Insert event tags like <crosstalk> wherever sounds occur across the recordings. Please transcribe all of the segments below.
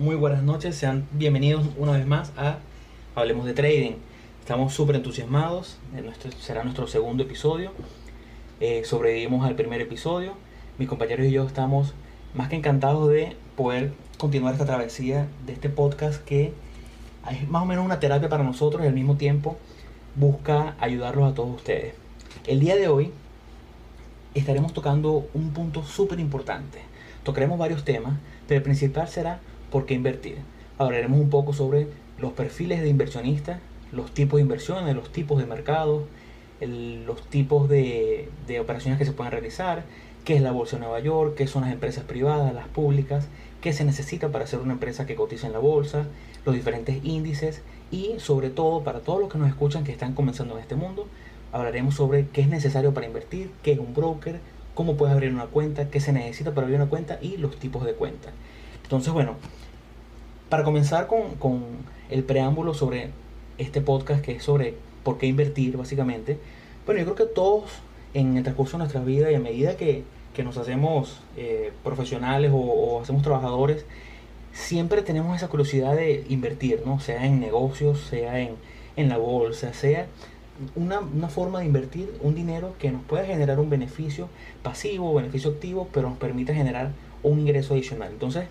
Muy buenas noches, sean bienvenidos una vez más a Hablemos de Trading. Estamos súper entusiasmados, nuestro, será nuestro segundo episodio. Eh, sobrevivimos al primer episodio. Mis compañeros y yo estamos más que encantados de poder continuar esta travesía de este podcast que es más o menos una terapia para nosotros y al mismo tiempo busca ayudarlos a todos ustedes. El día de hoy estaremos tocando un punto súper importante. Tocaremos varios temas, pero el principal será por qué invertir. Hablaremos un poco sobre los perfiles de inversionistas, los tipos de inversiones, los tipos de mercados, los tipos de, operaciones que se pueden realizar, qué es la bolsa de Nueva York, qué son las empresas privadas, las públicas, qué se necesita para ser una empresa que cotiza en la bolsa, los diferentes índices y sobre todo para todos los que nos escuchan que están comenzando en este mundo, hablaremos sobre qué es necesario para invertir, qué es un broker, cómo puedes abrir una cuenta, qué se necesita para abrir una cuenta y los tipos de cuenta. Entonces, bueno, para comenzar con, el preámbulo sobre este podcast que es sobre por qué invertir, básicamente, bueno, yo creo que todos en el transcurso de nuestra vida y a medida que, nos hacemos eh, profesionales o, hacemos trabajadores, siempre tenemos esa curiosidad de invertir, ¿no? Sea en negocios, sea en, en la bolsa, sea una, forma de invertir un dinero que nos pueda generar un beneficio pasivo, beneficio activo, pero nos permita generar un ingreso adicional. Entonces,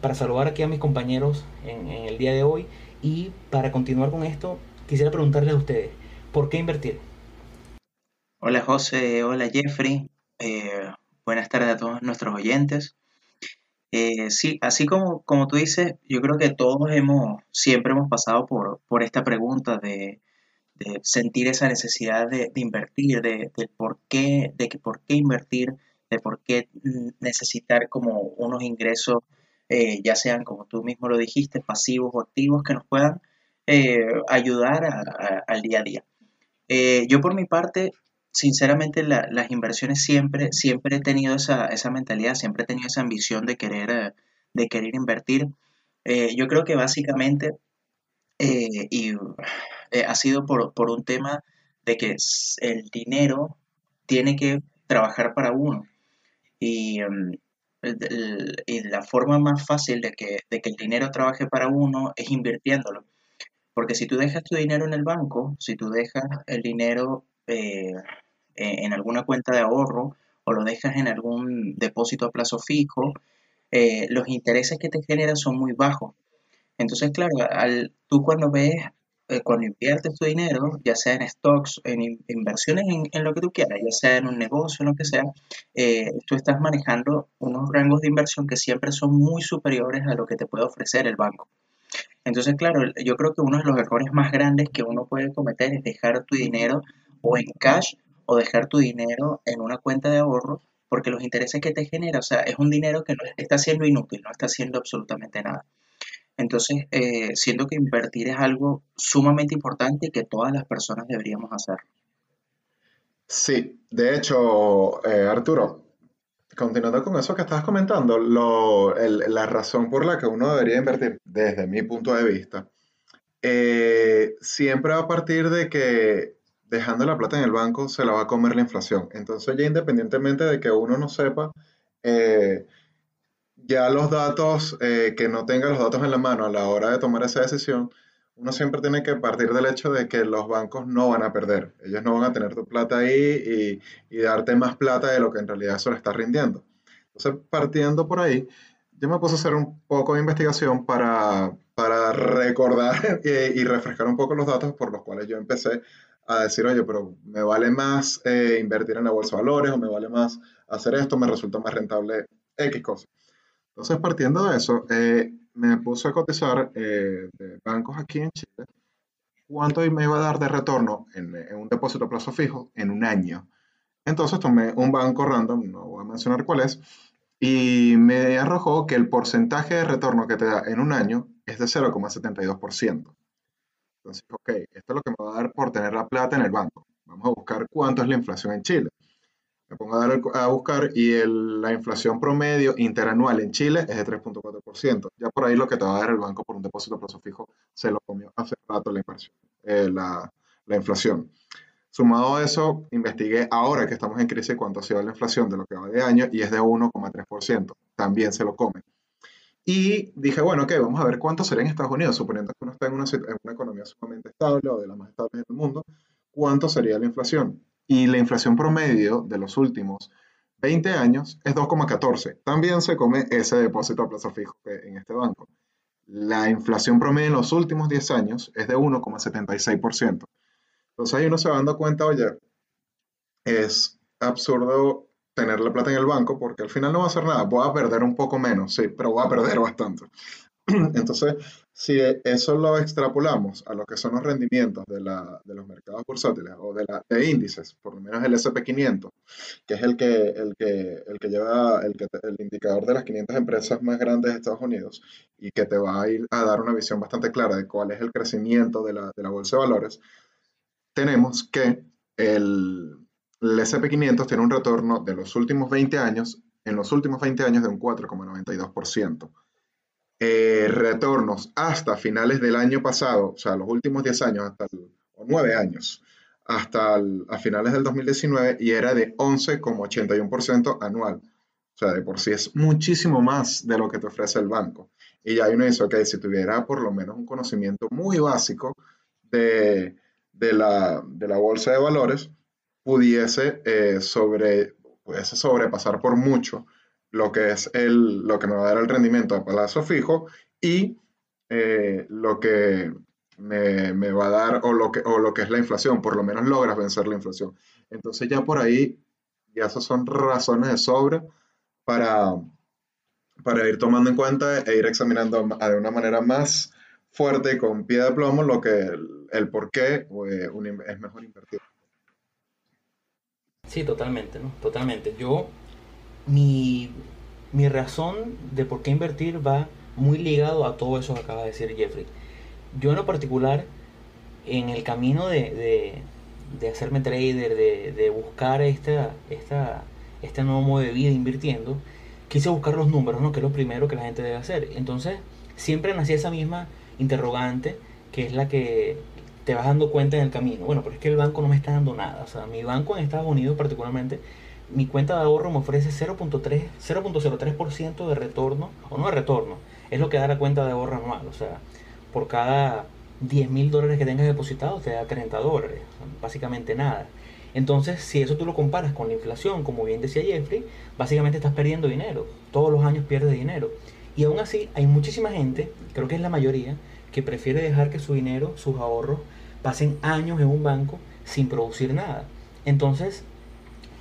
para saludar aquí a mis compañeros en, el día de hoy y para continuar con esto, quisiera preguntarles a ustedes, ¿por qué invertir? Hola José, hola Jeffrey, eh, buenas tardes a todos nuestros oyentes. Eh, sí, así como, como tú dices, yo creo que todos hemos, siempre hemos pasado por, por esta pregunta de de sentir esa necesidad de, invertir, de, por qué, de que por qué invertir, de por qué necesitar como unos ingresos, eh, ya sean, como tú mismo lo dijiste, pasivos o activos, que nos puedan eh, ayudar al día a día. Eh, yo por mi parte, sinceramente, las inversiones siempre, siempre he tenido esa, esa, mentalidad, siempre he tenido esa ambición de querer, de querer invertir. yo creo que básicamente, y ha sido por, un tema de que el dinero tiene que trabajar para uno. Y, em, la forma más fácil de que, de que el dinero trabaje para uno es invirtiéndolo. Porque si tú dejas tu dinero en el banco, si tú dejas el dinero eh, en alguna cuenta de ahorro o lo dejas en algún depósito a plazo fijo, eh, los intereses que te generan son muy bajos. Entonces, claro, al, tú cuando ves eh, cuando inviertes tu dinero, ya sea en stocks, en inversiones en, lo que tú quieras, ya sea en un negocio, en lo que sea, eh, tú estás manejando unos rangos de inversión que siempre son muy superiores a lo que te puede ofrecer el banco. Entonces, claro, yo creo que uno de los errores más grandes que uno puede cometer es dejar tu dinero o en cash o dejar tu dinero en una cuenta de ahorro porque los intereses que te genera, o sea, es un dinero que no está siendo inútil, no está haciendo absolutamente nada. Entonces, eh, siento que invertir es algo sumamente importante y que todas las personas deberíamos hacer. Sí, de hecho, eh, Arturo, continuando con eso que estabas comentando, la razón por la que uno debería invertir, desde mi punto de vista, eh, siempre va a partir de que dejando la plata en el banco se la va a comer la inflación. Entonces ya independientemente de que uno no sepa, ya los datos, eh, que no tenga los datos en la mano a la hora de tomar esa decisión, uno siempre tiene que partir del hecho de que los bancos no van a perder. Ellos no van a tener tu plata ahí y, darte más plata de lo que en realidad eso le está rindiendo. Entonces, partiendo por ahí, yo me puse a hacer un poco de investigación para, para recordar <laughs> y, refrescar un poco los datos por los cuales yo empecé a decir, oye, pero me vale más eh, invertir en la bolsa de valores o me vale más hacer esto, me resulta más rentable X cosas. Entonces, partiendo de eso, eh, me puse a cotizar eh, de bancos aquí en Chile cuánto me iba a dar de retorno en, un depósito a plazo fijo en un año. Entonces tomé un banco random, no voy a mencionar cuál es, y me arrojó que el porcentaje de retorno que te da en un año es de 0,72%. Entonces, ok, esto es lo que me va a dar por tener la plata en el banco. Vamos a buscar cuánto es la inflación en Chile me pongo a, buscar y la inflación promedio interanual en Chile es de 3.4%. Ya por ahí lo que te va a dar el banco por un depósito a plazo fijo se lo comió hace rato la, inversión, eh, la, inflación. Sumado a eso, investigué ahora que estamos en crisis cuánto ha sido la inflación de lo que va de año y es de 1,3%. También se lo come. Y dije, bueno, ok, vamos a ver cuánto sería en Estados Unidos, suponiendo que uno está en una, en una economía sumamente estable o de las más estables del mundo, cuánto sería la inflación. Y la inflación promedio de los últimos 20 años es 2,14. También se come ese depósito a plazo fijo en este banco. La inflación promedio en los últimos 10 años es de 1,76%. Entonces ahí uno se va dando cuenta, oye, es absurdo tener la plata en el banco porque al final no va a hacer nada. Voy a perder un poco menos, sí, pero voy a perder bastante. <clears throat> Entonces, si eso lo extrapolamos a lo que son los rendimientos de, los mercados bursátiles o de, la, de, índices, por lo menos el SP500, que es el que, el que, el que lleva el, el indicador de las 500 empresas más grandes de Estados Unidos y que te va a ir a dar una visión bastante clara de cuál es el crecimiento de la, de la bolsa de valores, tenemos que el, el SP500 tiene un retorno de los últimos 20 años, en los últimos 20 años de un 4,92%. Eh, retornos hasta finales del año pasado, o sea, los últimos 10 años, hasta o 9 años, hasta finales del 2019, y era de 11,81% anual. O sea, de por sí es muchísimo más de lo que te ofrece el banco. Y ya uno dice, ok, si tuviera por lo menos un conocimiento muy básico de, de, la, de la bolsa de valores, pudiese, eh, sobre, pudiese sobrepasar por mucho lo que es el, lo que me va a dar el rendimiento de plazo fijo y eh, lo que me, va a dar o lo, que, o lo que es la inflación, por lo menos logras vencer la inflación. Entonces ya por ahí, ya esas son razones de sobra para, para ir tomando en cuenta e ir examinando de una manera más fuerte y con pie de plomo lo que el, por qué eh, es mejor invertir. Sí, totalmente, ¿no? Totalmente. Yo mi, mi razón de por qué invertir va muy ligado a todo eso que acaba de decir Jeffrey. Yo en lo particular, en el camino de, de, hacerme trader, de, de buscar esta, esta, este nuevo modo de vida invirtiendo, quise buscar los números, ¿no? que es lo primero que la gente debe hacer. Entonces, siempre nací esa misma interrogante, que es la que te vas dando cuenta en el camino. Bueno, pero es que el banco no me está dando nada. O sea, mi banco en Estados Unidos particularmente mi cuenta de ahorro me ofrece 0.03% de retorno, o no de retorno, es lo que da la cuenta de ahorro anual, o sea, por cada 10 mil dólares que tengas depositados te da 30 dólares, básicamente nada. Entonces, si eso tú lo comparas con la inflación, como bien decía Jeffrey, básicamente estás perdiendo dinero, todos los años pierdes dinero. Y aún así, hay muchísima gente, creo que es la mayoría, que prefiere dejar que su dinero, sus ahorros, pasen años en un banco sin producir nada. Entonces,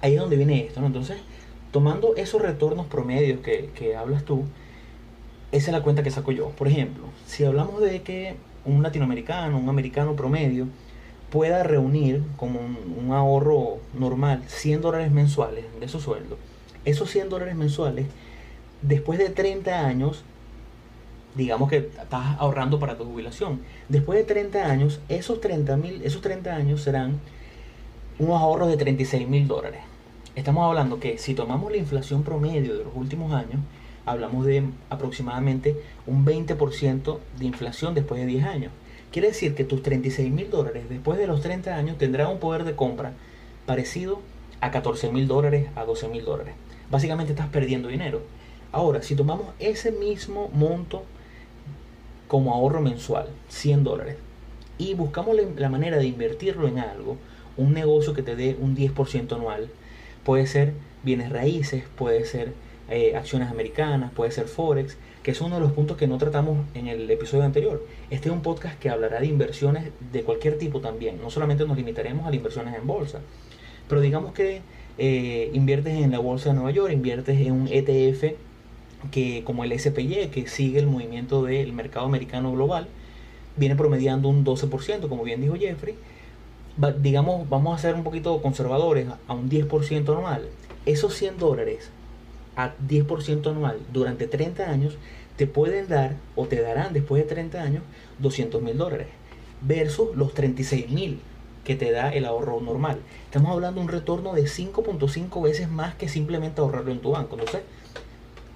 ahí es donde viene esto, ¿no? Entonces, tomando esos retornos promedios que, que hablas tú, esa es la cuenta que saco yo. Por ejemplo, si hablamos de que un latinoamericano, un americano promedio, pueda reunir como un, ahorro normal 100 dólares mensuales de su sueldo, esos 100 dólares mensuales, después de 30 años, digamos que estás ahorrando para tu jubilación, después de 30 años, esos 30, mil, esos 30 años serán unos ahorros de 36 mil dólares. Estamos hablando que si tomamos la inflación promedio de los últimos años, hablamos de aproximadamente un 20% de inflación después de 10 años. Quiere decir que tus 36 mil dólares después de los 30 años tendrán un poder de compra parecido a 14 mil dólares, a 12 mil dólares. Básicamente estás perdiendo dinero. Ahora, si tomamos ese mismo monto como ahorro mensual, 100 dólares, y buscamos la manera de invertirlo en algo, un negocio que te dé un 10% anual. Puede ser bienes raíces, puede ser eh, acciones americanas, puede ser Forex, que es uno de los puntos que no tratamos en el episodio anterior. Este es un podcast que hablará de inversiones de cualquier tipo también. No solamente nos limitaremos a las inversiones en bolsa, pero digamos que eh, inviertes en la bolsa de Nueva York, inviertes en un ETF que como el SPY, que sigue el movimiento del mercado americano global, viene promediando un 12%, como bien dijo Jeffrey, digamos, vamos a ser un poquito conservadores, a un 10% anual, esos 100 dólares a 10% anual durante 30 años te pueden dar o te darán después de 30 años 200 mil dólares versus los 36 mil que te da el ahorro normal. Estamos hablando de un retorno de 5.5 veces más que simplemente ahorrarlo en tu banco. Entonces,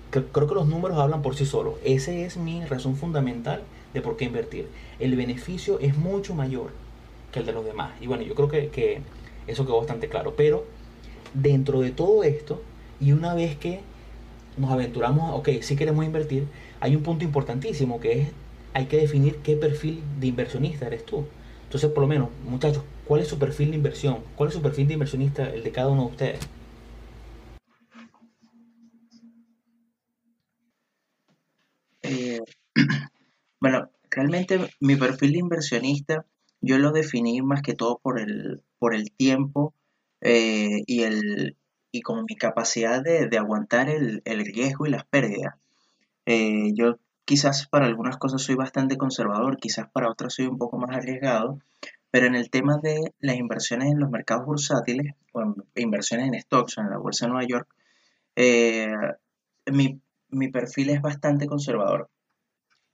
creo que los números hablan por sí solos. Esa es mi razón fundamental de por qué invertir. El beneficio es mucho mayor que el de los demás. Y bueno, yo creo que, eso quedó bastante claro. Pero dentro de todo esto, y una vez que nos aventuramos, ok, si queremos invertir, hay un punto importantísimo que es, hay que definir qué perfil de inversionista eres tú. Entonces, por lo menos, muchachos, ¿cuál es su perfil de inversión? ¿Cuál es su perfil de inversionista, el de cada uno de ustedes? Eh, <clears throat> bueno, realmente mi perfil de inversionista yo lo definí más que todo por el, por el tiempo eh, y, el, y como mi capacidad de, aguantar el, riesgo y las pérdidas. Eh, yo quizás para algunas cosas soy bastante conservador, quizás para otras soy un poco más arriesgado, pero en el tema de las inversiones en los mercados bursátiles o inversiones en stocks en la bolsa de Nueva York, mi, mi perfil es bastante conservador.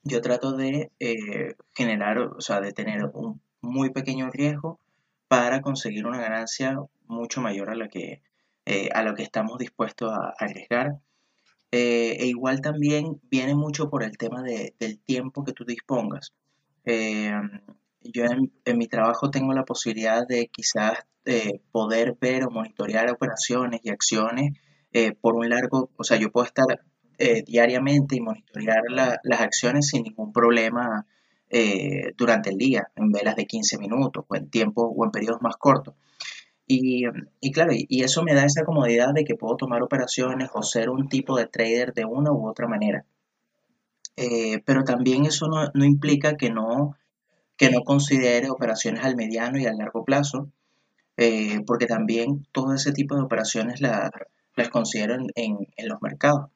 Yo trato de eh, generar, o sea, de tener un muy pequeño riesgo para conseguir una ganancia mucho mayor a la que, eh, a lo que estamos dispuestos a, arriesgar. Eh, e igual también viene mucho por el tema de, del tiempo que tú dispongas. yo en, mi trabajo tengo la posibilidad de quizás poder ver o monitorear operaciones y acciones por un largo, o sea, yo puedo estar eh, diariamente y monitorear las acciones sin ningún problema eh, durante el día, en velas de 15 minutos o en tiempos o en periodos más cortos. Y, claro, y, eso me da esa comodidad de que puedo tomar operaciones o ser un tipo de trader de una u otra manera. Eh, pero también eso no, implica que no, que no considere operaciones al mediano y al largo plazo, porque también todo ese tipo de operaciones las considero en los mercados.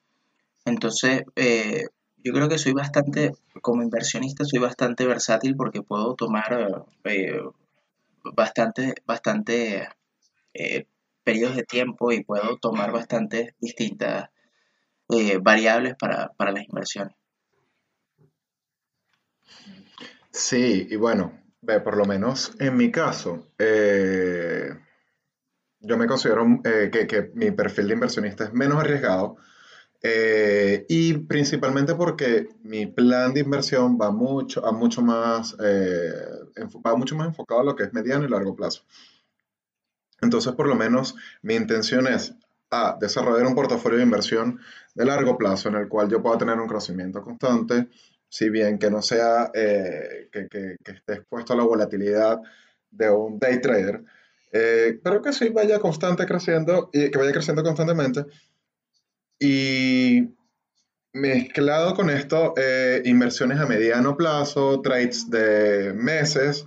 Entonces, eh, yo creo que soy bastante, como inversionista, soy bastante versátil porque puedo tomar eh, bastante, bastante eh, periodos de tiempo y puedo tomar bastantes distintas variables para, las inversiones. Sí, y bueno, por lo menos en mi caso, yo me considero que, que mi perfil de inversionista es menos arriesgado eh, y principalmente porque mi plan de inversión va mucho, a mucho más, eh, va mucho más enfocado a lo que es mediano y largo plazo. Entonces, por lo menos, mi intención es a desarrollar un portafolio de inversión de largo plazo en el cual yo pueda tener un crecimiento constante, si bien que no sea eh, que, que, esté expuesto a la volatilidad de un day trader, pero que sí vaya constante creciendo y que vaya creciendo constantemente y mezclado con esto, eh, inversiones a mediano plazo, trades de meses,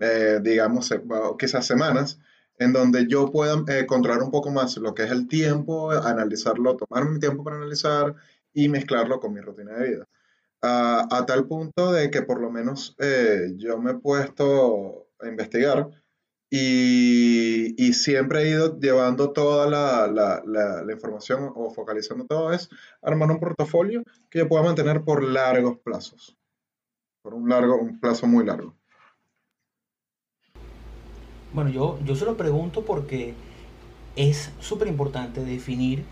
eh, digamos, quizás semanas, en donde yo pueda eh, controlar un poco más lo que es el tiempo, analizarlo, tomar mi tiempo para analizar y mezclarlo con mi rutina de vida. a tal punto de que por lo menos yo me he puesto a investigar y, siempre he ido llevando toda la, información o focalizando todo es armar un portafolio que yo pueda mantener por largos plazos, por un largo, un plazo muy largo. Bueno, yo, yo se lo pregunto porque es súper importante definir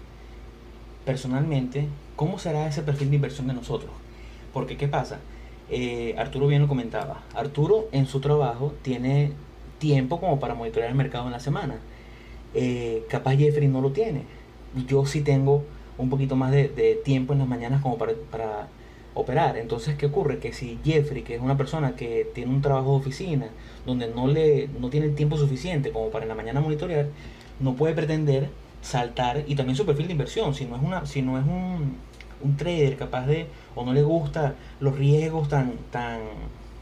personalmente cómo será ese perfil de inversión de nosotros. Porque, ¿qué pasa? Eh, Arturo bien lo comentaba. Arturo en su trabajo tiene tiempo como para monitorear el mercado en la semana. Eh, capaz Jeffrey no lo tiene. Yo sí tengo un poquito más de, tiempo en las mañanas como para, operar. Entonces, ¿qué ocurre? Que si Jeffrey, que es una persona que tiene un trabajo de oficina, donde no, le, no tiene el tiempo suficiente como para en la mañana monitorear, no puede pretender saltar, y también su perfil de inversión, si no es, una, si no es un, trader capaz de, o no le gusta los riesgos tan, tan,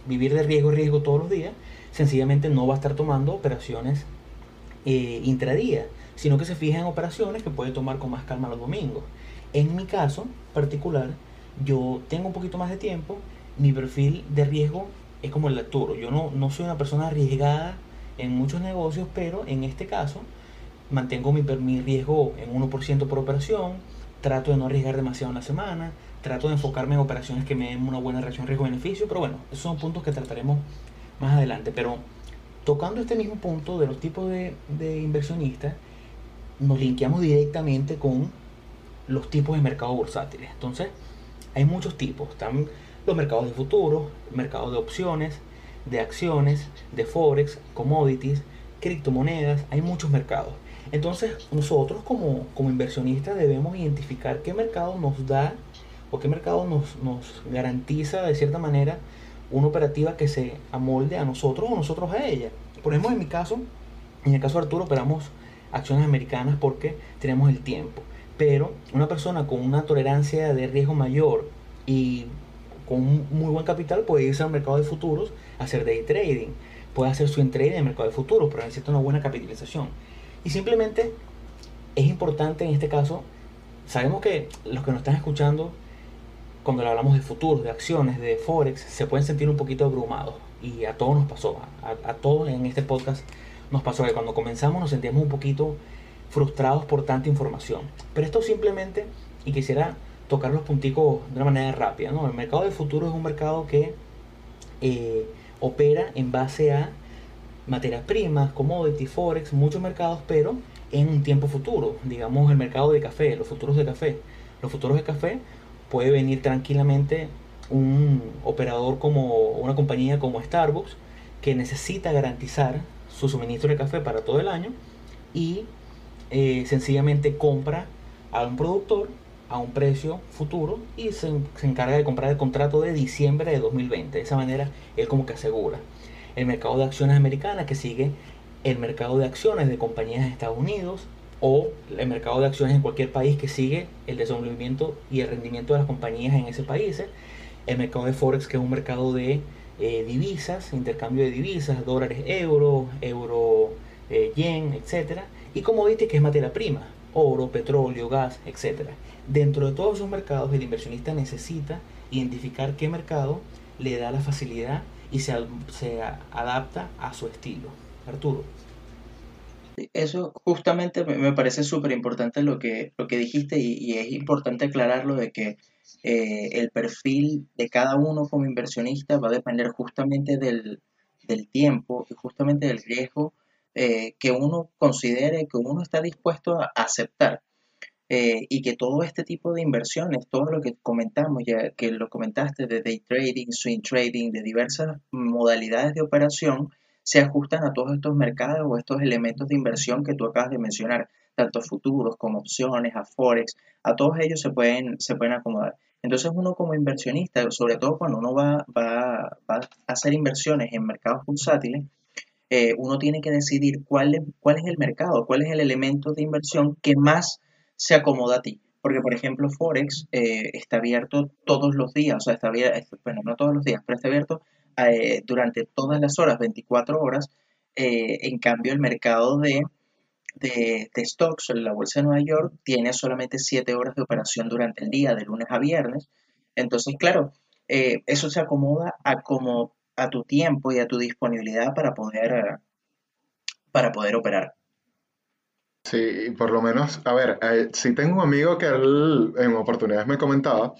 vivir de riesgo riesgo todos los días, sencillamente no va a estar tomando operaciones eh, intradía, sino que se fija en operaciones que puede tomar con más calma los domingos. En mi caso particular, yo tengo un poquito más de tiempo, mi perfil de riesgo es como el de Arturo. Yo no, no soy una persona arriesgada en muchos negocios, pero en este caso mantengo mi, mi riesgo en 1% por operación, trato de no arriesgar demasiado en la semana, trato de enfocarme en operaciones que me den una buena relación riesgo-beneficio, pero bueno, esos son puntos que trataremos más adelante. Pero tocando este mismo punto de los tipos de, inversionistas, nos linkeamos directamente con los tipos de mercados bursátiles. Entonces, hay muchos tipos. Están los mercados de futuros, mercados de opciones, de acciones, de forex, commodities, criptomonedas. Hay muchos mercados. Entonces nosotros como, como inversionistas debemos identificar qué mercado nos da o qué mercado nos, nos garantiza de cierta manera una operativa que se amolde a nosotros o nosotros a ella. Por ejemplo, en mi caso, en el caso de Arturo, operamos acciones americanas porque tenemos el tiempo. Pero una persona con una tolerancia de riesgo mayor y con un muy buen capital puede irse al mercado de futuros a hacer day trading. Puede hacer su trade en el mercado de futuros, pero necesita una buena capitalización. Y simplemente es importante en este caso, sabemos que los que nos están escuchando, cuando hablamos de futuros, de acciones, de forex, se pueden sentir un poquito abrumados. Y a todos nos pasó, a, todos en este podcast nos pasó que cuando comenzamos nos sentíamos un poquito frustrados por tanta información. Pero esto simplemente, y quisiera tocar los punticos de una manera rápida, ¿no? El mercado de futuro es un mercado que eh, opera en base a materias primas, commodity, forex, muchos mercados, pero en un tiempo futuro. Digamos el mercado de café, los futuros de café. Los futuros de café puede venir tranquilamente un operador como una compañía como Starbucks que necesita garantizar su suministro de café para todo el año y eh, sencillamente compra a un productor a un precio futuro y se, se, encarga de comprar el contrato de diciembre de 2020. De esa manera, él como que asegura. El mercado de acciones americanas que sigue el mercado de acciones de compañías de Estados Unidos o el mercado de acciones en cualquier país que sigue el desenvolvimiento y el rendimiento de las compañías en ese país. El mercado de Forex que es un mercado de eh, divisas, intercambio de divisas, dólares, euro, euro, eh, yen, etc. Y commodity que es materia prima, oro, petróleo, gas, etc. Dentro de todos esos mercados el inversionista necesita identificar qué mercado le da la facilidad y se adapta a su estilo. Arturo. Eso justamente me parece súper importante lo que, lo que dijiste y, y, es importante aclararlo de que eh, el perfil de cada uno como inversionista va a depender justamente del, tiempo y justamente del riesgo eh, que uno considere, que uno está dispuesto a aceptar. Eh, y que todo este tipo de inversiones, todo lo que comentamos, ya que lo comentaste de day trading, swing trading, de diversas modalidades de operación, se ajustan a todos estos mercados o estos elementos de inversión que tú acabas de mencionar, tanto futuros como opciones, a forex, a todos ellos se pueden, se pueden acomodar. Entonces uno como inversionista, sobre todo cuando uno va, va, va a hacer inversiones en mercados bursátiles, eh, uno tiene que decidir cuál es, cuál es el mercado, cuál es el elemento de inversión que más se acomoda a ti. Porque, por ejemplo, Forex eh, está abierto todos los días, o sea, está abierto, bueno, no todos los días, pero está abierto eh, durante todas las horas, 24 horas. en cambio, el mercado de de, stocks en la bolsa de Nueva York tiene solamente 7 horas de operación durante el día, de lunes a viernes. Entonces, claro, eh, eso se acomoda a, como, a tu tiempo y a tu disponibilidad para poder, para poder operar. Sí, por lo menos, a ver, eh, si tengo un amigo que en oportunidades me comentaba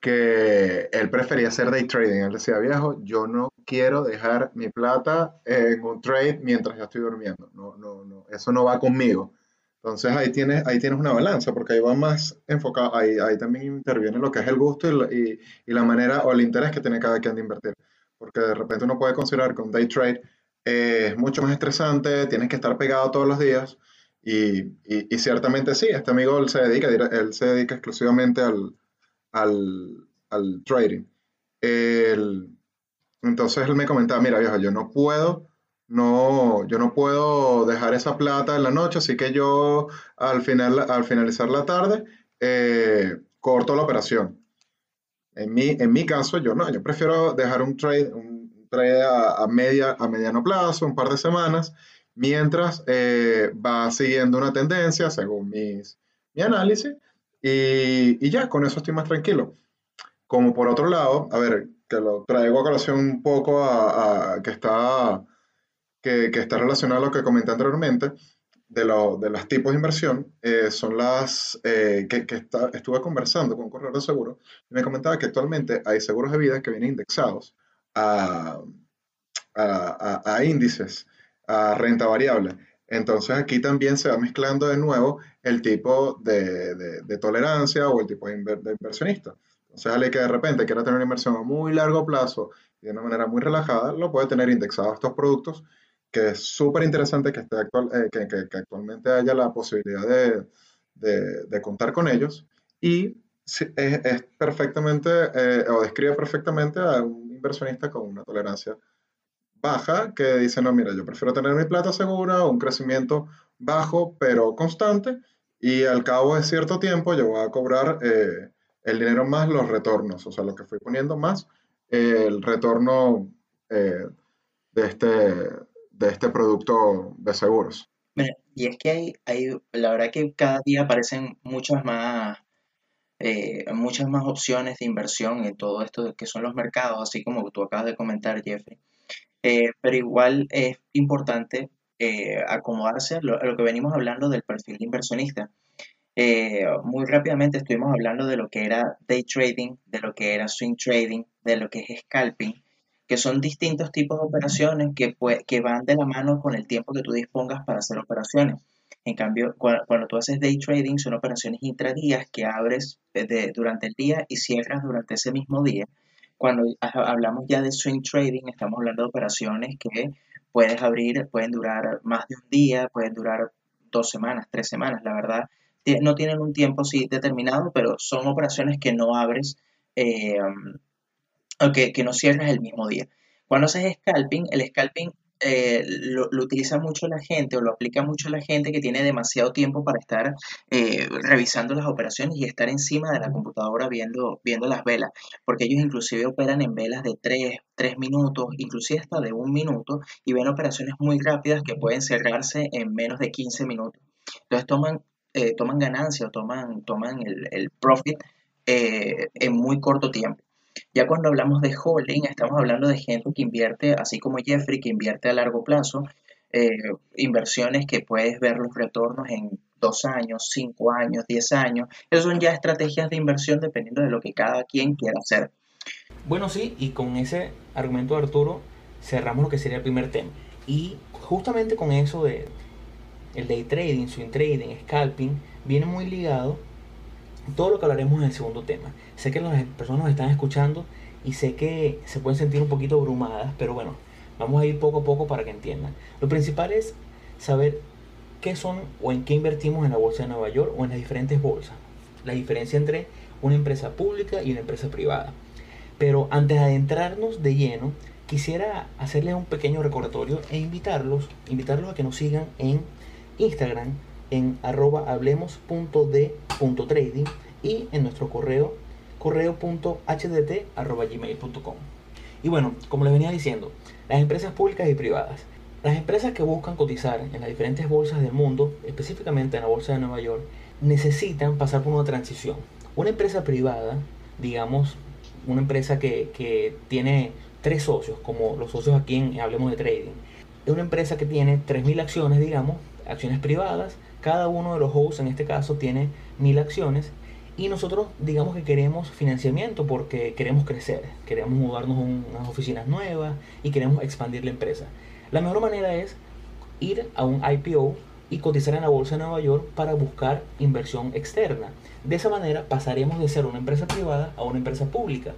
que él prefería hacer day trading. Él decía, viejo, yo no quiero dejar mi plata en un trade mientras yo estoy durmiendo. No, no, no, eso no va conmigo. Entonces ahí tienes, ahí tienes una balanza, porque ahí va más enfocado, ahí, ahí también interviene lo que es el gusto y la, y, la manera o el interés que tiene cada quien de invertir. Porque de repente uno puede considerar que un day trade es mucho más estresante, tienes que estar pegado todos los días. Y, y, y ciertamente sí, este amigo él se dedica, él se dedica exclusivamente al, al, al trading. entonces él me comentaba, mira viejo, yo no puedo, no, yo no puedo dejar esa plata en la noche, así que yo al, final, al finalizar la tarde eh, corto la operación. En mi, en mi caso, yo no, yo prefiero dejar un trade, un trade a, media, a mediano plazo, un par de semanas, mientras eh, va siguiendo una tendencia según mis, mi análisis y, y, ya, con eso estoy más tranquilo. Como por otro lado, a ver, que lo traigo a colación un poco a, que, está, que, que, está relacionado a lo que comenté anteriormente, de, lo, de los tipos de inversión, eh, son las eh, que, que está, estuve conversando con un corredor de seguro y me comentaba que actualmente hay seguros de vida que vienen indexados a, a, a índices, a renta variable. Entonces aquí también se va mezclando de nuevo el tipo de, tolerancia o el tipo de, de, inversionista. Entonces alguien que de repente quiera tener una inversión a muy largo plazo y de una manera muy relajada, lo puede tener indexado a estos productos que es súper interesante que, eh, actualmente haya la posibilidad de, contar con ellos y es, es perfectamente eh, o describe perfectamente a un inversionista con una tolerancia baja que dice, no, mira, yo prefiero tener mi plata segura, un crecimiento bajo pero constante y al cabo de cierto tiempo yo voy a cobrar eh, el dinero más los retornos, o sea, lo que fui poniendo más el retorno eh, de, este, de este producto de seguros. y es que hay, hay, la verdad que cada día aparecen muchas más, eh, muchas más opciones de inversión en todo esto que son los mercados, así como tú acabas de comentar, Jeffrey. Eh, pero igual es importante acomodarse a lo, que venimos hablando del perfil de inversionista. muy rápidamente estuvimos hablando de lo que era day trading, de lo que era swing trading, de lo que es scalping, que son distintos tipos de operaciones que, que van de la mano con el tiempo que tú dispongas para hacer operaciones. En cambio, cuando, tú haces day trading, son operaciones intradías que abres durante el día y cierras durante ese mismo día. Cuando hablamos ya de swing trading, estamos hablando de operaciones que puedes abrir, pueden durar más de un día, pueden durar dos semanas, tres semanas, la verdad. No tienen un tiempo sí determinado, pero son operaciones que no abres eh, que, que no cierras el mismo día. Cuando haces scalping, el scalping eh, lo, utiliza mucho la gente o lo aplica mucho la gente que tiene demasiado tiempo para estar eh, revisando las operaciones y estar encima de la computadora viendo, viendo las velas, porque ellos inclusive operan en velas de 3, 3 minutos, inclusive hasta de un minuto y ven operaciones muy rápidas que pueden cerrarse en menos de 15 minutos. Entonces toman, eh, toman ganancia o toman, toman el, el profit en muy corto tiempo. Ya cuando hablamos de holding, estamos hablando de gente que invierte, así como Jeffrey, que invierte a largo plazo, eh, inversiones que puedes ver los retornos en dos años, cinco años, diez años. Esas son ya estrategias de inversión dependiendo de lo que cada quien quiera hacer. Bueno, sí, y con ese argumento de Arturo cerramos lo que sería el primer tema. Y justamente con eso de el day trading, swing trading, scalping, viene muy ligado todo lo que hablaremos en el segundo tema. Sé que las personas nos están escuchando y sé que se pueden sentir un poquito abrumadas, pero bueno, vamos a ir poco a poco para que entiendan. Lo principal es saber qué son o en qué invertimos en la bolsa de Nueva York o en las diferentes bolsas. La diferencia entre una empresa pública y una empresa privada. Pero antes de adentrarnos de lleno, quisiera hacerles un pequeño recordatorio e invitarlos, invitarlos a que nos sigan en Instagram en arroba hablemos.d.trading y en nuestro correo correo.hdt.gmail.com. Y bueno, como les venía diciendo, las empresas públicas y privadas. Las empresas que buscan cotizar en las diferentes bolsas del mundo, específicamente en la bolsa de Nueva York, necesitan pasar por una transición. Una empresa privada, digamos, una empresa que, que tiene tres socios, como los socios aquí en Hablemos de Trading, es una empresa que tiene 3.000 acciones, digamos, acciones privadas, cada uno de los hosts en este caso tiene mil acciones y nosotros digamos que queremos financiamiento porque queremos crecer, queremos mudarnos a unas oficinas nuevas y queremos expandir la empresa. La mejor manera es ir a un IPO y cotizar en la bolsa de Nueva York para buscar inversión externa. De esa manera pasaremos de ser una empresa privada a una empresa pública.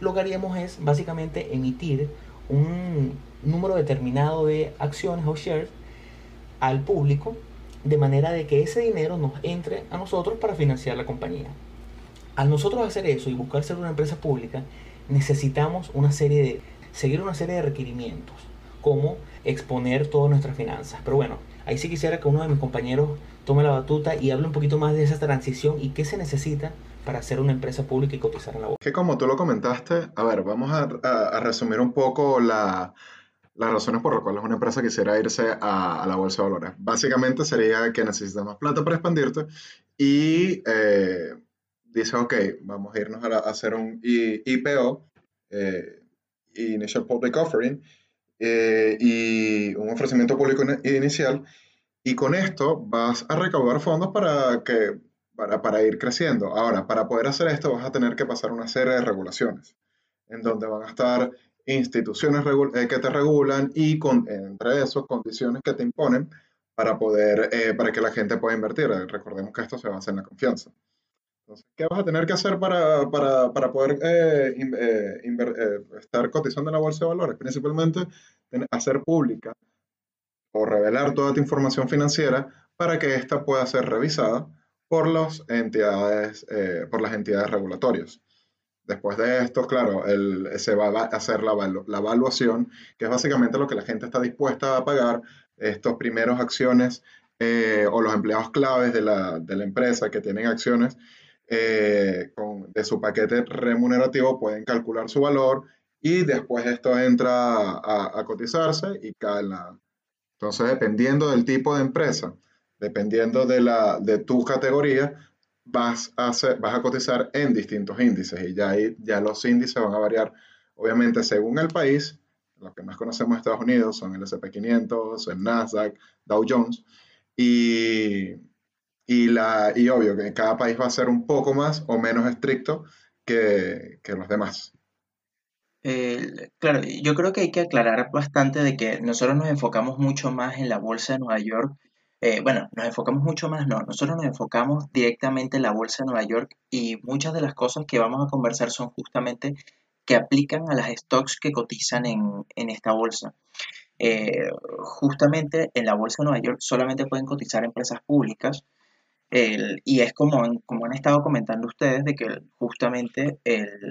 Lo que haríamos es básicamente emitir un número determinado de acciones o shares al público de manera de que ese dinero nos entre a nosotros para financiar la compañía. Al nosotros hacer eso y buscar ser una empresa pública, necesitamos una serie de, seguir una serie de requerimientos, como exponer todas nuestras finanzas. Pero bueno, ahí sí quisiera que uno de mis compañeros tome la batuta y hable un poquito más de esa transición y qué se necesita para ser una empresa pública y cotizar en la bolsa. Que como tú lo comentaste, a ver, vamos a resumir un poco la, las razones por las cuales una empresa quisiera irse a, la bolsa de valores. Básicamente sería que necesita más plata para expandirte y eh, dice, ok, vamos a irnos a, hacer un IPO, eh, Initial Public Offering, eh, y un ofrecimiento público inicial, y con esto vas a recaudar fondos para, que, para, para ir creciendo. Ahora, para poder hacer esto vas a tener que pasar una serie de regulaciones, en donde van a estar instituciones eh, que te regulan y con, entre esos condiciones que te imponen para poder, eh, para que la gente pueda invertir. Recordemos que esto se basa en la confianza. Entonces, ¿qué vas a tener que hacer para, para, para poder eh, estar cotizando en la bolsa de valores? Principalmente hacer pública o revelar toda tu información financiera para que ésta pueda ser revisada por, los entidades, eh, por las entidades regulatorias. Después de esto, claro, se va a hacer la, la, evaluación, que es básicamente lo que la gente está dispuesta a pagar, estos primeros acciones eh, o los empleados claves de la, de la empresa que tienen acciones eh, con, de su paquete remunerativo pueden calcular su valor y después esto entra a, cotizarse y cae la... Entonces, dependiendo del tipo de empresa, dependiendo de, la, de tu categoría, vas a, vas a cotizar en distintos índices y ya, ahí, ya los índices van a variar, obviamente, según el país. Los que más conocemos de Estados Unidos son el SP500, el Nasdaq, Dow Jones. Y, y, la, y obvio que cada país va a ser un poco más o menos estricto que, que los demás. Claro, yo creo que hay que aclarar bastante de que nosotros nos enfocamos mucho más en la bolsa de Nueva York eh, bueno, nos enfocamos mucho más, no, nosotros nos enfocamos directamente en la bolsa de Nueva York y muchas de las cosas que vamos a conversar son justamente que aplican a las stocks que cotizan en, esta bolsa. Eh, justamente en la bolsa de Nueva York solamente pueden cotizar empresas públicas y es como, como han estado comentando ustedes de que justamente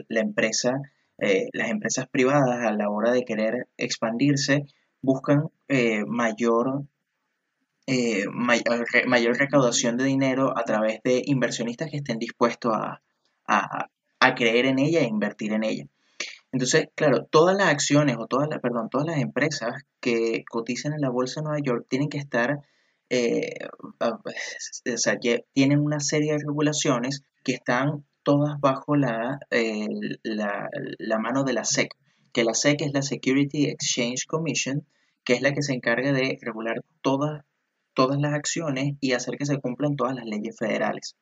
la empresa, eh, las empresas privadas a la hora de querer expandirse buscan mayor eh, mayor, recaudación de dinero a través de inversionistas que estén dispuestos a, creer en ella e invertir en ella. Entonces, claro, todas las acciones o todas las, perdón, todas las empresas que cotizan en la bolsa de Nueva York tienen que estar, eh, o sea, tienen una serie de regulaciones que están todas bajo la, la, la, mano de la SEC, que la SEC es la Security Exchange Commission, que es la que se encarga de regular todas todas las acciones y hacer que se cumplan todas las leyes federales.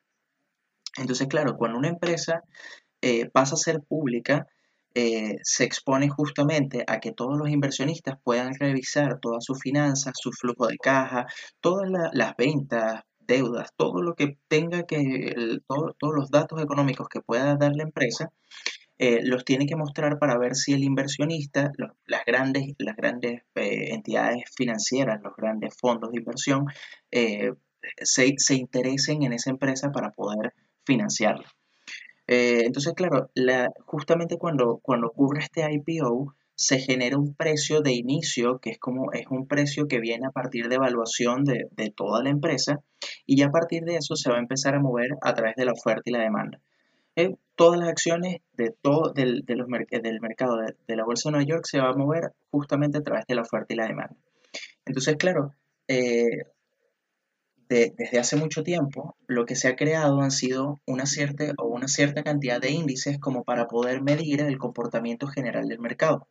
Entonces, claro, cuando una empresa eh, pasa a ser pública, eh, se expone justamente a que todos los inversionistas puedan revisar todas sus finanzas, su flujo de caja, todas las ventas, deudas, todo lo que tenga que, todos los datos económicos que pueda dar la empresa, eh, los tiene que mostrar para ver si el inversionista, las grandes, las grandes eh, entidades financieras, los grandes fondos de inversión, eh, se, se, interesen en esa empresa para poder financiarla. entonces, claro, la, justamente cuando, cuando ocurre este IPO, se genera un precio de inicio, que es como es un precio que viene a partir de evaluación de, de toda la empresa, y ya a partir de eso se va a empezar a mover a través de la oferta y la demanda todas las acciones de todo, del, de del mercado de, la bolsa de Nueva York se va a mover justamente a través de la oferta y la demanda. Entonces, claro, eh, desde hace mucho tiempo lo que se ha creado han sido una cierta, o una cierta cantidad de índices como para poder medir el comportamiento general del mercado.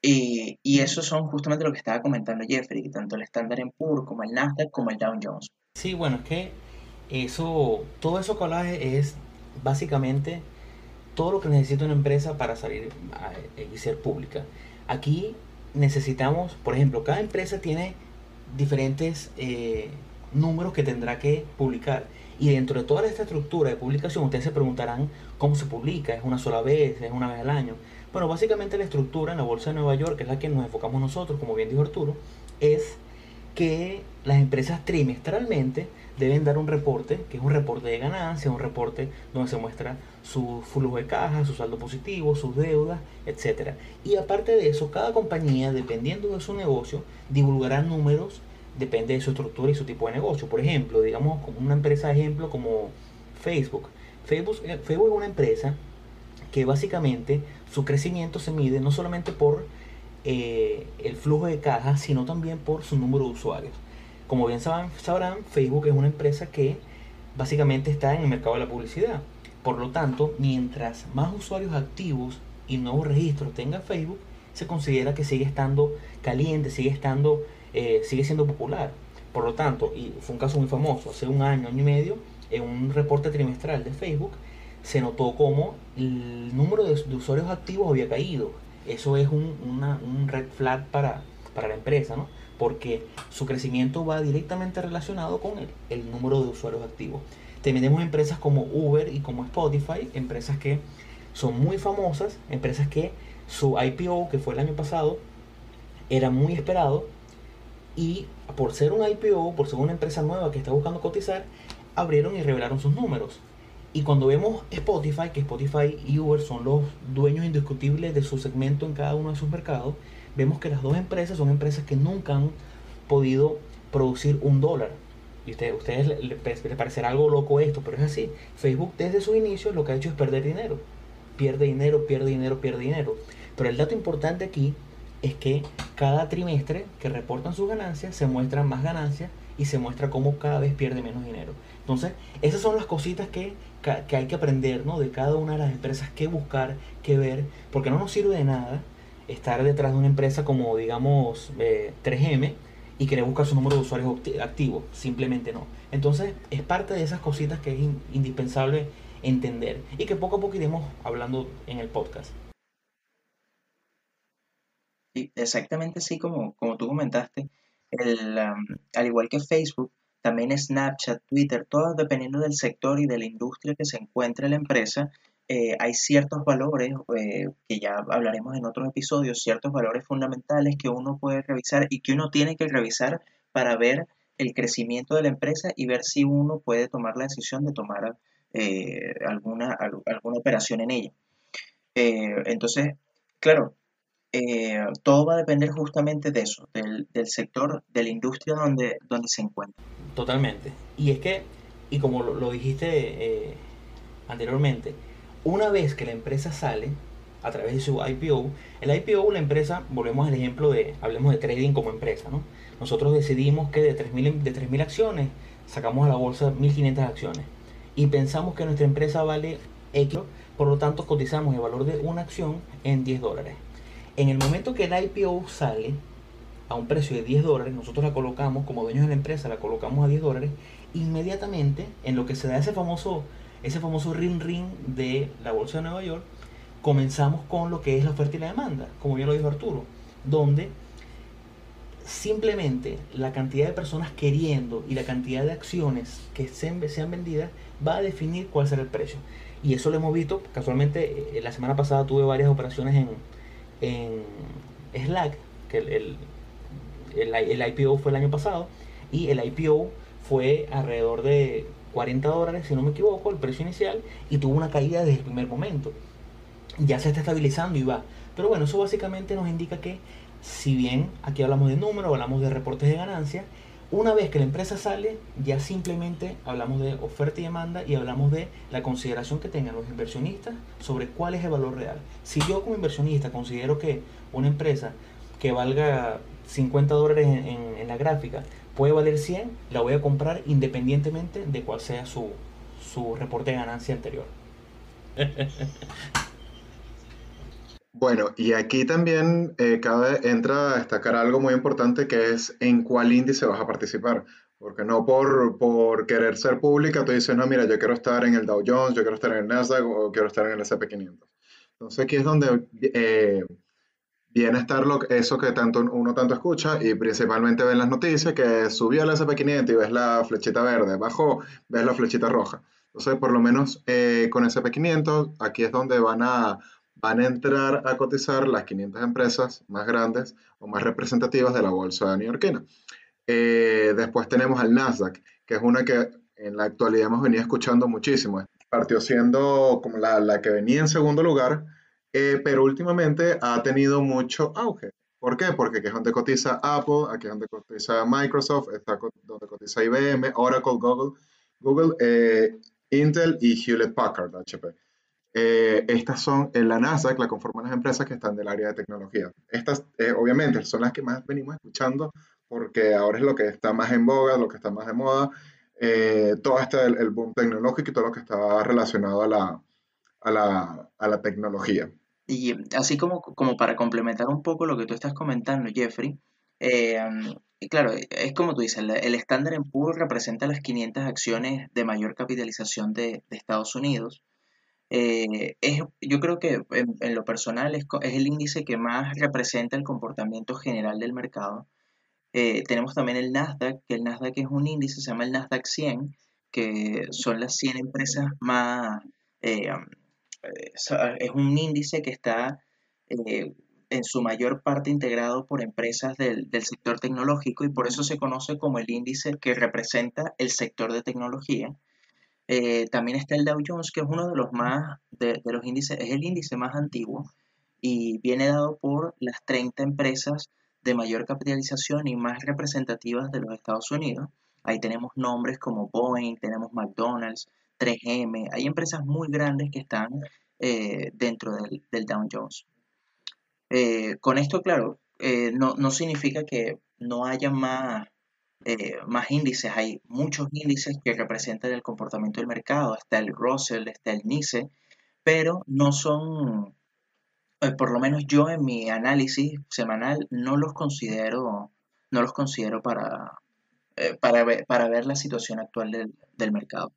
Y, y eso son justamente lo que estaba comentando Jeffrey, tanto el Standard Poor's como el Nasdaq como el Dow Jones. Sí, bueno, es que eso, todo eso que es básicamente todo lo que necesita una empresa para salir y ser pública. Aquí necesitamos, por ejemplo, cada empresa tiene diferentes eh, números que tendrá que publicar. Y dentro de toda esta estructura de publicación, ustedes se preguntarán cómo se publica, es una sola vez, es una vez al año. Bueno, básicamente la estructura en la Bolsa de Nueva York, que es la que nos enfocamos nosotros, como bien dijo Arturo, es que las empresas trimestralmente deben dar un reporte, que es un reporte de ganancia, un reporte donde se muestra su flujo de caja, su saldo positivo, sus deudas, etc. Y aparte de eso, cada compañía, dependiendo de su negocio, divulgará números, depende de su estructura y su tipo de negocio. Por ejemplo, digamos como una empresa ejemplo como Facebook. Facebook, eh, Facebook es una empresa que básicamente su crecimiento se mide no solamente por eh, el flujo de caja, sino también por su número de usuarios. Como bien sabrán, Facebook es una empresa que básicamente está en el mercado de la publicidad. Por lo tanto, mientras más usuarios activos y nuevos registros tenga Facebook, se considera que sigue estando caliente, sigue estando, eh, sigue siendo popular. Por lo tanto, y fue un caso muy famoso, hace un año, año y medio, en un reporte trimestral de Facebook, se notó como el número de, usuarios activos había caído. Eso es un, red flag para, para la empresa, ¿no? Porque su crecimiento va directamente relacionado con el, número de usuarios activos. Tenemos empresas como Uber y como Spotify, empresas que son muy famosas, empresas que su IPO, que fue el año pasado, era muy esperado y por ser un IPO, por ser una empresa nueva que está buscando cotizar, abrieron y revelaron sus números. Y cuando vemos Spotify, que Spotify y Uber son los dueños indiscutibles de su segmento en cada uno de sus mercados, vemos que las dos empresas son empresas que nunca han podido producir un dólar. Y ustedes, ustedes les, parecerá algo loco esto, pero es así. Facebook desde su inicio lo que ha hecho es perder dinero. Pierde dinero, pierde dinero, pierde dinero. Pero el dato importante aquí es que cada trimestre que reportan sus ganancias se muestran más ganancias y se muestra cómo cada vez pierde menos dinero. Entonces, esas son las cositas que, que hay que aprender ¿no? de cada una de las empresas, qué buscar, qué ver, porque no nos sirve de nada estar detrás de una empresa como, digamos, 3M eh, y querer buscar su número de usuarios activos. Simplemente no. Entonces, es parte de esas cositas que es indispensable entender y que poco a poco iremos hablando en el podcast. Exactamente así como, como tú comentaste, el, al igual que Facebook, también Snapchat, Twitter, todos dependiendo del sector y de la industria que se encuentre la empresa, eh, hay ciertos valores eh, que ya hablaremos en otros episodios, ciertos valores fundamentales que uno puede revisar y que uno tiene que revisar para ver el crecimiento de la empresa y ver si uno puede tomar la decisión de tomar eh, alguna, alguna operación en ella. entonces, claro, todo va a depender justamente de eso, del, sector, de la industria donde, donde se encuentra. Totalmente. Y es que, y como lo dijiste anteriormente, una vez que la empresa sale a través de su IPO, el IPO, la empresa, volvemos al ejemplo de, hablemos de trading como empresa, ¿no? Nosotros decidimos que de 3.000 de 3.000 acciones sacamos a la bolsa 1.500 acciones y pensamos que nuestra empresa vale X, por lo tanto cotizamos el valor de una acción en 10 dólares. En el momento que el IPO sale a un precio de 10 dólares, nosotros la colocamos, como dueños de la empresa, la colocamos a 10 dólares, inmediatamente en lo que se da ese famoso ese famoso ring ring de la Bolsa de Nueva York, comenzamos con lo que es la oferta y la demanda, como ya lo dijo Arturo, donde simplemente la cantidad de personas queriendo y la cantidad de acciones que sean vendidas va a definir cuál será el precio. Y eso lo hemos visto, casualmente eh, la semana pasada tuve varias operaciones en, en Slack, que el, el IPO fue el año pasado, y el IPO fue alrededor de 40 dólares, si no me equivoco, el precio inicial, y tuvo una caída desde el primer momento. Ya se está estabilizando y va. Pero bueno, eso básicamente nos indica que, si bien aquí hablamos de números, hablamos de reportes de ganancias, una vez que la empresa sale, ya simplemente hablamos de oferta y demanda y hablamos de la consideración que tengan los inversionistas sobre cuál es el valor real. Si yo como inversionista considero que una empresa que valga 50 dólares en la gráfica puede valer 100, la voy a comprar independientemente de cuál sea su, reporte de ganancia anterior. Bueno, y aquí también eh, cabe, entra a destacar algo muy importante que es en cuál índice vas a participar. Porque no por, por querer ser pública, tú dices, no, mira, yo quiero estar en el Dow Jones, yo quiero estar en el Nasdaq o quiero estar en el SP500. Entonces aquí es donde eh, viene estar lo, eso que tanto uno tanto escucha y principalmente ven las noticias que subió el SP500 y ves la flechita verde, bajó, ves la flechita roja. Entonces, por lo menos eh, con SP500, aquí es donde van a, van a entrar a cotizar las 500 empresas más grandes o más representativas de la bolsa neoyorquina. Eh, después tenemos al Nasdaq, que es una que en la actualidad hemos venido escuchando muchísimo. Partió siendo como la, la que venía en segundo lugar, eh, pero últimamente ha tenido mucho auge. ¿Por qué? Porque aquí es donde cotiza Apple, aquí es donde cotiza Microsoft, está donde cotiza IBM, Oracle, Google, Google eh, Intel y Hewlett Packard, HP. Eh, estas son en la NASA, que la conforman las empresas que están del área de tecnología. Estas, obviamente, son las que más venimos escuchando porque ahora es lo que está más en boga, lo que está más de moda, todo este, el, el, boom tecnológico y todo lo que está relacionado a la, a la, a la tecnología. Y así como, como para complementar un poco lo que tú estás comentando, Jeffrey, eh, claro, es como tú dices, el, estándar en representa las 500 acciones de mayor capitalización de, Estados Unidos. Eh, es, yo creo que en, lo personal es, el índice que más representa el comportamiento general del mercado. Eh, tenemos también el Nasdaq, que el Nasdaq es un índice, se llama el Nasdaq 100, que son las 100 empresas más, es un índice que está eh, en su mayor parte integrado por empresas del, sector tecnológico y por eso se conoce como el índice que representa el sector de tecnología. Eh, también está el Dow Jones, que es uno de los más, de, los índices, es el índice más antiguo y viene dado por las 30 empresas de mayor capitalización y más representativas de los Estados Unidos. Ahí tenemos nombres como Boeing, tenemos McDonald's, 3M, hay empresas muy grandes que están eh, dentro del, del, Dow Jones. Eh, con esto, claro, eh, no, significa que no haya más, más índices, hay muchos índices que representan el comportamiento del mercado, está el Russell, está el NICE, pero no son, por lo menos yo en mi análisis semanal no los considero, no los considero para, para, ver, para ver la situación actual del, del mercado.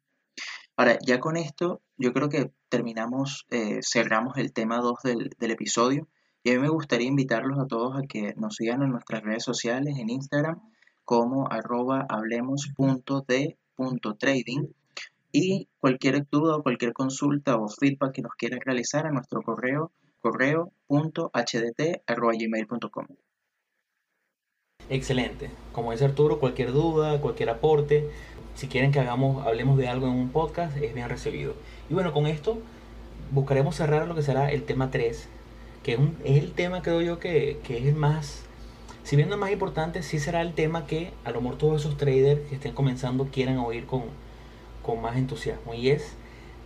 Ahora, ya con esto, yo creo que terminamos, eh, cerramos el tema 2 del, episodio. Y a mí me gustaría invitarlos a todos a que nos sigan en nuestras redes sociales, en Instagram, como arroba hablemos.de.trading. Y cualquier duda cualquier consulta o feedback que nos quieran realizar a nuestro correo correo.hdt.gmail.com. Excelente. Como dice Arturo, cualquier duda, cualquier aporte, si quieren que hagamos, hablemos de algo en un podcast, es bien recibido. Y bueno, con esto buscaremos cerrar lo que será el tema 3, que es, el tema, creo yo, que, que, es el más, si bien no es más importante, sí será el tema que a lo mejor todos esos traders que estén comenzando quieran oír con, con más entusiasmo. Y es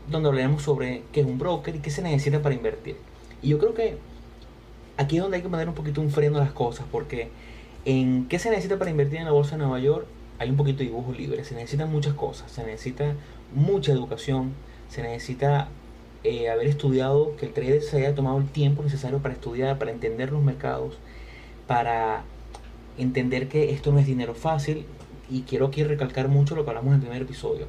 donde hablaremos sobre qué es un broker y qué se necesita para invertir. Y yo creo que aquí es donde hay que poner un poquito un freno a las cosas, porque en qué se necesita para invertir en la bolsa de Nueva York hay un poquito de dibujo libre. Se necesitan muchas cosas. Se necesita mucha educación. Se necesita eh, haber estudiado, que el trader se haya tomado el tiempo necesario para estudiar, para entender los mercados, para entender que esto no es dinero fácil. Y quiero aquí recalcar mucho lo que hablamos en el primer episodio.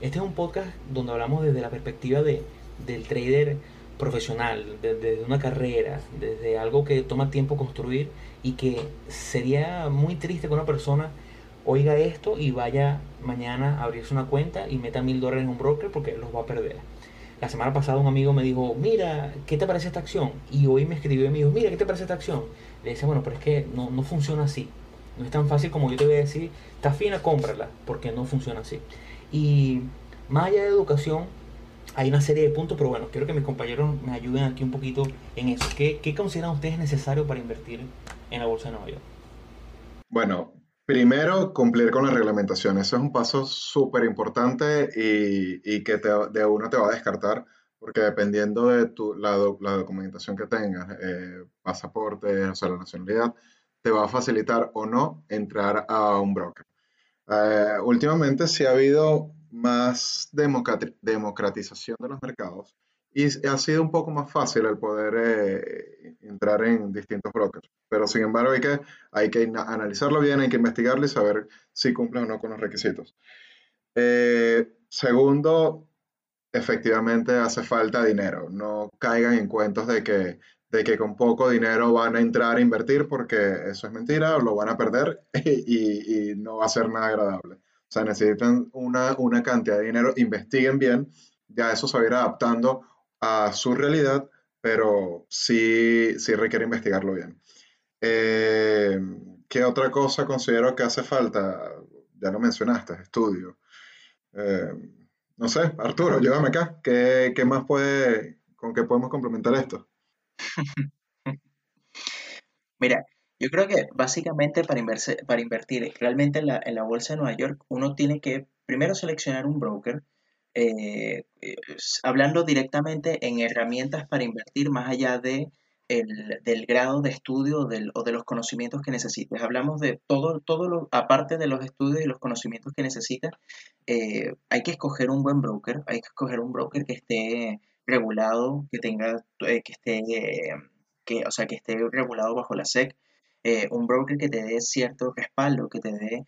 Este es un podcast donde hablamos desde la perspectiva de, del trader profesional, desde una carrera, desde algo que toma tiempo construir y que sería muy triste que una persona oiga esto y vaya mañana a abrirse una cuenta y meta mil dólares en un broker porque los va a perder. La semana pasada un amigo me dijo, mira, ¿qué te parece esta acción? Y hoy me escribió y me dijo, mira, ¿qué te parece esta acción? Le decía, bueno, pero es que no, no funciona así. No es tan fácil como yo te voy a decir, está fina, cómprala, porque no funciona así. Y más allá de educación, hay una serie de puntos, pero bueno, quiero que mis compañeros me ayuden aquí un poquito en eso. ¿Qué, qué consideran ustedes necesario para invertir en la Bolsa de Nueva York? Bueno, Primero, cumplir con la reglamentación. Eso es un paso súper importante y, que de uno te va a descartar, porque dependiendo de tu, la, documentación que tengas, eh, pasaporte, o sea, la nacionalidad, te va a facilitar o no entrar a un broker. Eh, últimamente sí ha habido más democratización de los mercados y ha sido un poco más fácil el poder eh, entrar en distintos brokers. Pero sin embargo hay que, hay que analizarlo bien, hay que investigarlo y saber si cumple o no con los requisitos. Eh, segundo, efectivamente hace falta dinero. No caigan en cuentos de que, de que con poco dinero van a entrar a invertir porque eso es mentira, lo van a perder <laughs> y, y no va a ser nada agradable. O sea, necesitan una, una cantidad de dinero, investiguen bien, ya eso se va a ir adaptando a su realidad, pero sí, sí requiere investigarlo bien. Eh, ¿Qué otra cosa considero que hace falta? Ya lo mencionaste, estudio. Eh, no sé, Arturo, ayúdame acá. ¿Qué, ¿Qué, más puede, con qué podemos complementar esto? <laughs> Mira, yo creo que básicamente para, para invertir realmente en la, en la bolsa de Nueva York, uno tiene que primero seleccionar un broker eh, hablando directamente en herramientas para invertir más allá de del grado de estudio o de los conocimientos que necesites. Hablamos de todo, todo lo, aparte de los estudios y los conocimientos que necesitas, eh, hay que escoger un buen broker, hay que escoger un broker que esté regulado, que tenga, eh, que esté, que, o sea, que esté regulado bajo la SEC, un broker que te dé cierto respaldo, que te dé,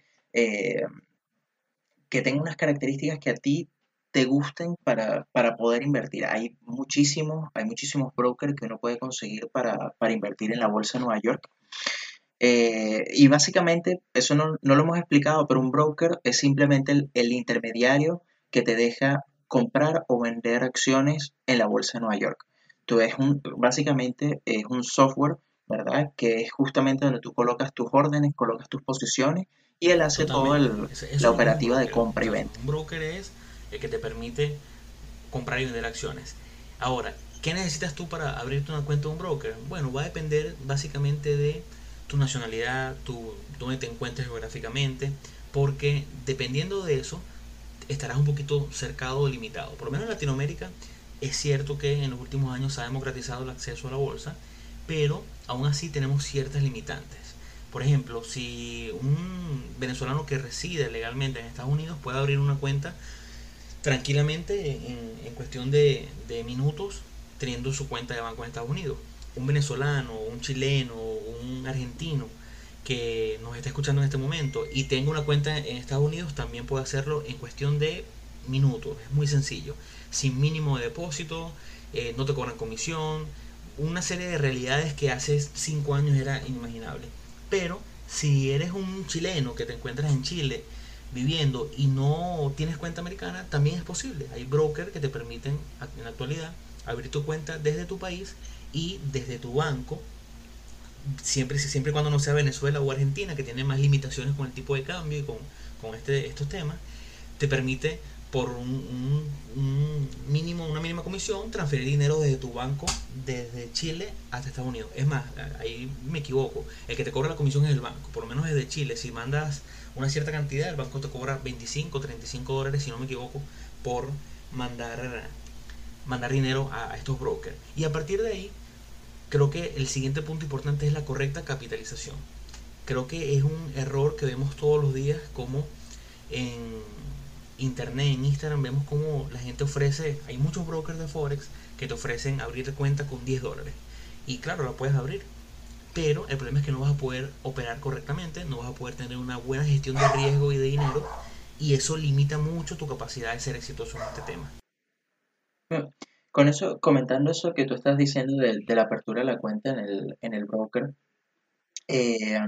que tenga unas características que a ti te gusten para, poder invertir. Hay muchísimos, hay muchísimos brokers que uno puede conseguir para, invertir en la bolsa de Nueva York. Eh, y básicamente, eso no, lo hemos explicado, pero un broker es simplemente el, intermediario que te deja comprar o vender acciones en la bolsa de Nueva York. Tú es un, básicamente es un software ¿verdad? Que es justamente donde tú colocas tus órdenes, colocas tus posiciones y él hace toda la operativa de compra y venta. Un broker es el que te permite comprar y vender acciones. Ahora, ¿qué necesitas tú para abrirte una cuenta de un broker? Bueno, va a depender básicamente de tu nacionalidad, tu, dónde te encuentres geográficamente, porque dependiendo de eso, estarás un poquito cercado o limitado. Por lo menos en Latinoamérica es cierto que en los últimos años se ha democratizado el acceso a la bolsa, pero aún así tenemos ciertas limitantes. Por ejemplo, si un venezolano que reside legalmente en Estados Unidos puede abrir una cuenta tranquilamente en, cuestión de, de, minutos teniendo su cuenta de banco en Estados Unidos. Un venezolano, un chileno, un argentino que nos está escuchando en este momento y tenga una cuenta en Estados Unidos también puede hacerlo en cuestión de minutos. Es muy sencillo. Sin mínimo de depósito, eh, no te cobran comisión, una serie de realidades que hace 5 años era inimaginable. Pero si eres un chileno que te encuentras en Chile viviendo y no tienes cuenta americana, también es posible. Hay brokers que te permiten en la actualidad abrir tu cuenta desde tu país y desde tu banco, siempre, siempre cuando no sea Venezuela o Argentina, que tiene más limitaciones con el tipo de cambio y con, con este, estos temas, te permite por un, mínimo, una mínima comisión, transferir dinero desde tu banco, desde Chile hasta Estados Unidos. Es más, ahí me equivoco, el que te cobra la comisión es el banco, por lo menos desde Chile. Si mandas una cierta cantidad, el banco te cobra 25, 35 dólares, si no me equivoco, por mandar, mandar dinero a, estos brokers. Y a partir de ahí, creo que el siguiente punto importante es la correcta capitalización. Creo que es un error que vemos todos los días como en internet, en Instagram, vemos como la gente ofrece, hay muchos brokers de Forex que te ofrecen abrir cuenta con 10 dólares. Y claro, la puedes abrir. Pero el problema es que no vas a poder operar correctamente, no vas a poder tener una buena gestión de riesgo y de dinero. Y eso limita mucho tu capacidad de ser exitoso en este tema. Con eso, comentando eso que tú estás diciendo de, la apertura de la cuenta en el, en el broker, eh,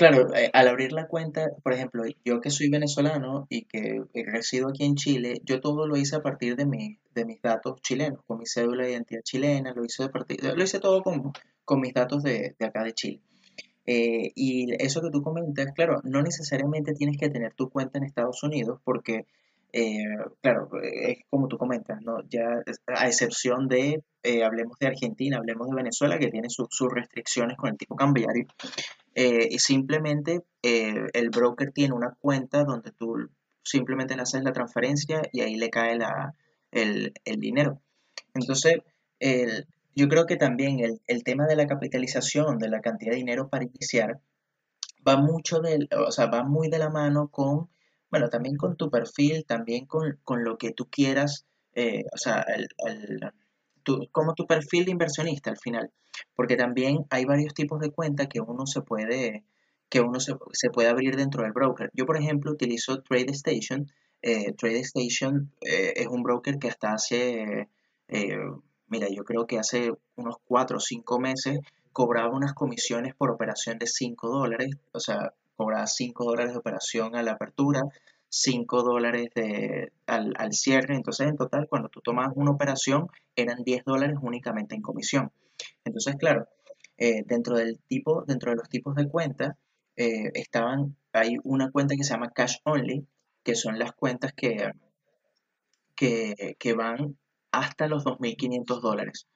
Claro, eh, al abrir la cuenta, por ejemplo, yo que soy venezolano y que resido aquí en Chile, yo todo lo hice a partir de, mi, de mis datos chilenos, con mi cédula de identidad chilena, lo hice, lo hice todo con, con mis datos de, acá de Chile. Eh, y eso que tú comentas, claro, no necesariamente tienes que tener tu cuenta en Estados Unidos porque, eh, claro, es como tú comentas, ¿no? Ya a excepción de, hablemos de Argentina, hablemos de Venezuela, que tiene sus restricciones con el tipo cambiario, eh, y simplemente eh, el broker tiene una cuenta donde tú simplemente le haces la transferencia y ahí le cae el, dinero. Entonces, yo creo que también el, tema de la capitalización, de la cantidad de dinero para iniciar, va mucho del, o sea, va muy de la mano con, bueno, también con tu perfil, también con, lo que tú quieras, eh, o sea, el, como tu perfil de inversionista al final, porque también hay varios tipos de cuentas que uno se puede que uno se, puede abrir dentro del broker. Yo, por ejemplo, utilizo TradeStation. Eh, TradeStation eh, es un broker que hasta hace, eh, mira, yo creo que hace unos 4 o 5 meses cobraba unas comisiones por operación de 5 dólares, o sea, cobraba 5 dólares de operación a la apertura, 5 dólares de, al, cierre. Entonces, en total, cuando tú tomas una operación, eran 10 dólares únicamente en comisión. Entonces, claro, eh, dentro del tipo, dentro de los tipos de cuentas, eh, estaban, hay una cuenta que se llama Cash Only, que son las cuentas que, que, van hasta los 2.500 dólares.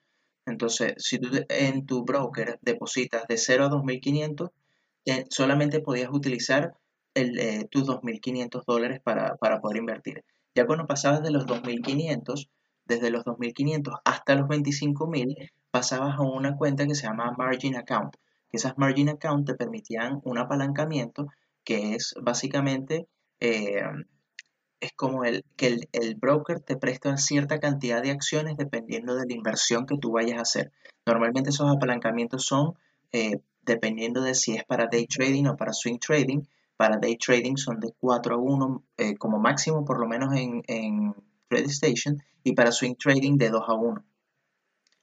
Entonces, si tú en tu broker depositas de 0 a 2.500, solamente podías utilizar el, eh, tus 2.500 dólares para, poder invertir. Ya cuando pasabas de los 2.500, desde los 2.500 hasta los 25.000, pasabas a una cuenta que se llama Margin Account. Esas Margin Account te permitían un apalancamiento que es básicamente, eh, es como el, que el, broker te presta cierta cantidad de acciones dependiendo de la inversión que tú vayas a hacer. Normalmente esos apalancamientos son eh, dependiendo de si es para day trading o para swing trading, para day trading son de 4 a 1 eh, como máximo, por lo menos en, en TradeStation, y para swing trading de 2 a 1.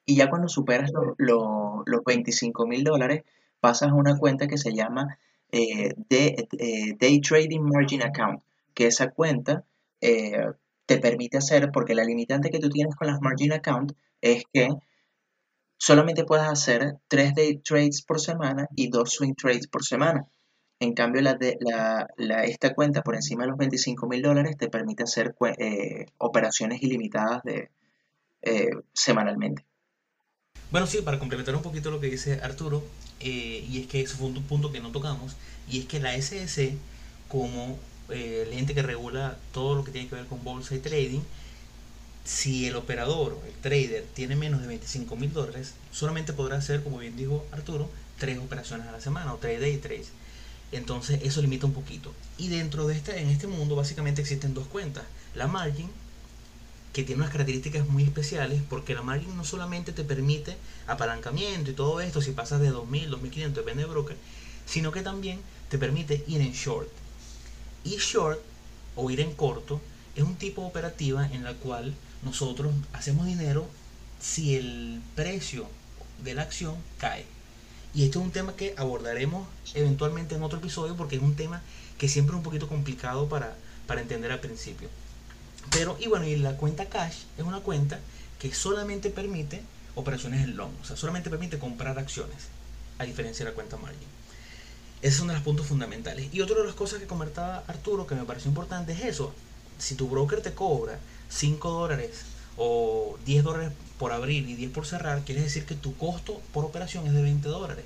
Y ya cuando superas los 25 mil dólares, pasas a una cuenta que se llama eh, eh, Day Trading Margin Account, que esa cuenta te permite hacer, porque la limitante que tú tienes con las Margin Account es que solamente puedes hacer tres day trades por semana y dos swing trades por semana. En cambio, la de, la, esta cuenta por encima de los 25 mil dólares te permite hacer eh, operaciones ilimitadas eh, semanalmente. Bueno, sí, para complementar un poquito lo que dice Arturo, eh, y es que eso fue un punto que no tocamos, y es que la SS, como eh, el ente que regula todo lo que tiene que ver con bolsa y trading, si el operador, el trader, tiene menos de 25 mil dólares, solamente podrá hacer, como bien dijo Arturo, tres operaciones a la semana o tres day trades. Entonces eso limita un poquito. Y dentro de este, en este mundo básicamente existen dos cuentas. La margin, que tiene unas características muy especiales porque la margin no solamente te permite apalancamiento y todo esto si pasas de 2000, 2500, depende de broker, sino que también te permite ir en short. Y short o ir en corto es un tipo de operativa en la cual nosotros hacemos dinero si el precio de la acción cae. Y esto es un tema que abordaremos eventualmente en otro episodio porque es un tema que siempre es un poquito complicado para, para entender al principio. Pero, y bueno, y la cuenta cash es una cuenta que solamente permite operaciones en long, o sea, solamente permite comprar acciones, a diferencia de la cuenta margin. Ese es uno de los puntos fundamentales. Y otra de las cosas que comentaba Arturo que me pareció importante es eso. Si tu broker te cobra 5 dólares o 10 dólares por abrir y 10 por cerrar, quiere decir que tu costo por operación es de 20 dólares.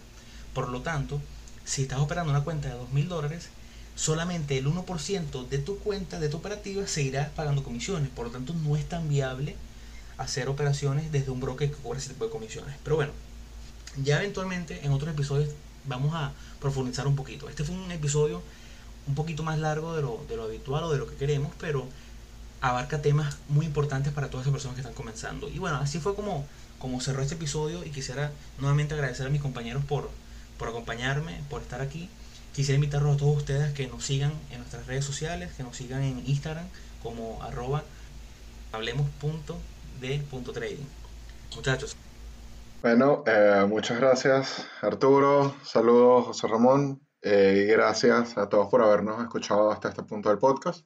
Por lo tanto, si estás operando una cuenta de 2.000 dólares, solamente el 1% de tu cuenta, de tu operativa, se irá pagando comisiones. Por lo tanto, no es tan viable hacer operaciones desde un broker que cobra ese tipo de comisiones. Pero bueno, ya eventualmente en otros episodios vamos a profundizar un poquito. Este fue un episodio un poquito más largo de lo, de lo habitual o de lo que queremos, pero abarca temas muy importantes para todas las personas que están comenzando. Y bueno, así fue como, como cerró este episodio y quisiera nuevamente agradecer a mis compañeros por, por acompañarme, por estar aquí. Quisiera invitarlos a todos ustedes que nos sigan en nuestras redes sociales, que nos sigan en Instagram como arroba hablemos.de.trading. Muchachos. Bueno, eh, muchas gracias Arturo, saludos José Ramón eh, y gracias a todos por habernos escuchado hasta este punto del podcast.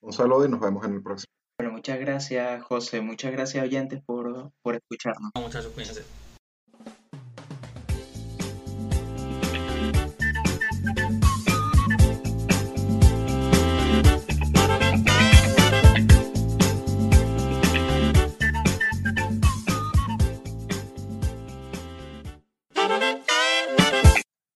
Un saludo y nos vemos en el próximo. Bueno, muchas gracias José, muchas gracias oyentes por, por escucharnos. Muchachos, cuídense.